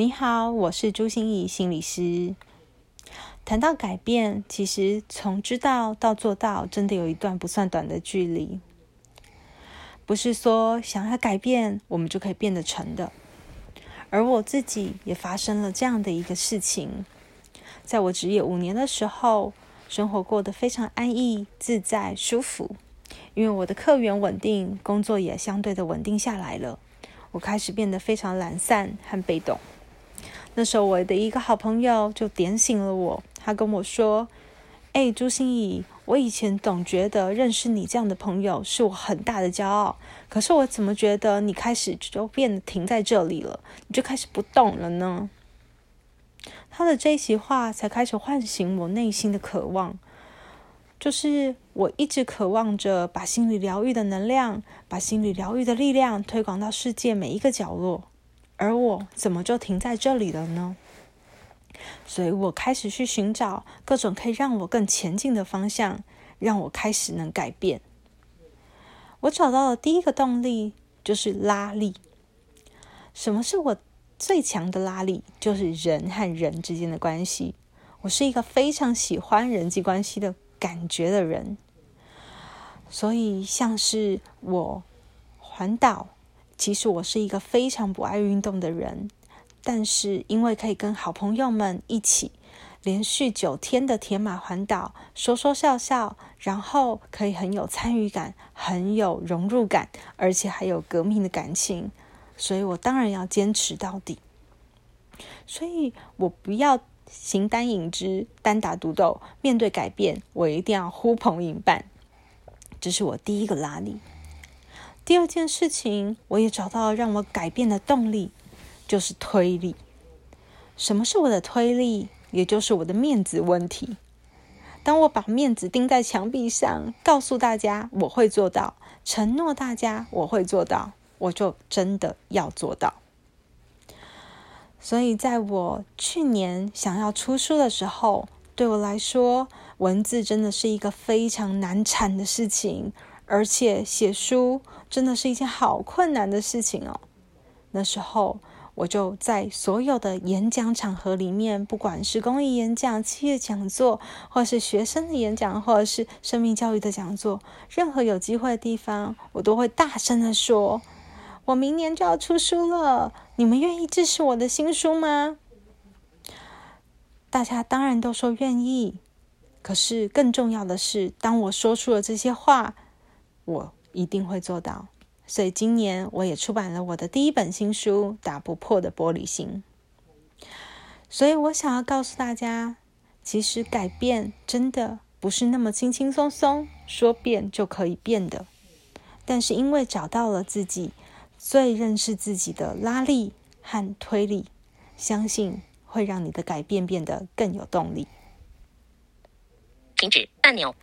你好，我是朱心怡心理师。谈到改变，其实从知道到做到，真的有一段不算短的距离。不是说想要改变，我们就可以变得成的。而我自己也发生了这样的一个事情，在我职业五年的时候，生活过得非常安逸、自在、舒服，因为我的客源稳定，工作也相对的稳定下来了。我开始变得非常懒散和被动。那时候，我的一个好朋友就点醒了我。他跟我说：“哎，朱心怡，我以前总觉得认识你这样的朋友是我很大的骄傲。可是我怎么觉得你开始就变得停在这里了？你就开始不动了呢？”他的这席话才开始唤醒我内心的渴望，就是我一直渴望着把心理疗愈的能量、把心理疗愈的力量推广到世界每一个角落。而我怎么就停在这里了呢？所以我开始去寻找各种可以让我更前进的方向，让我开始能改变。我找到了第一个动力，就是拉力。什么是我最强的拉力？就是人和人之间的关系。我是一个非常喜欢人际关系的感觉的人，所以像是我环岛。其实我是一个非常不爱运动的人，但是因为可以跟好朋友们一起连续九天的铁马环岛，说说笑笑，然后可以很有参与感，很有融入感，而且还有革命的感情，所以我当然要坚持到底。所以我不要形单影只、单打独斗，面对改变，我一定要呼朋引伴，这是我第一个拉力。第二件事情，我也找到了让我改变的动力，就是推力。什么是我的推力？也就是我的面子问题。当我把面子钉在墙壁上，告诉大家我会做到，承诺大家我会做到，我就真的要做到。所以，在我去年想要出书的时候，对我来说，文字真的是一个非常难产的事情。而且写书真的是一件好困难的事情哦。那时候我就在所有的演讲场合里面，不管是公益演讲、企业讲座，或是学生的演讲，或者是生命教育的讲座，任何有机会的地方，我都会大声的说：“我明年就要出书了，你们愿意支持我的新书吗？”大家当然都说愿意。可是更重要的是，当我说出了这些话。我一定会做到，所以今年我也出版了我的第一本新书《打不破的玻璃心》。所以我想要告诉大家，其实改变真的不是那么轻轻松松说变就可以变的。但是因为找到了自己最认识自己的拉力和推力，相信会让你的改变变得更有动力。停止按钮。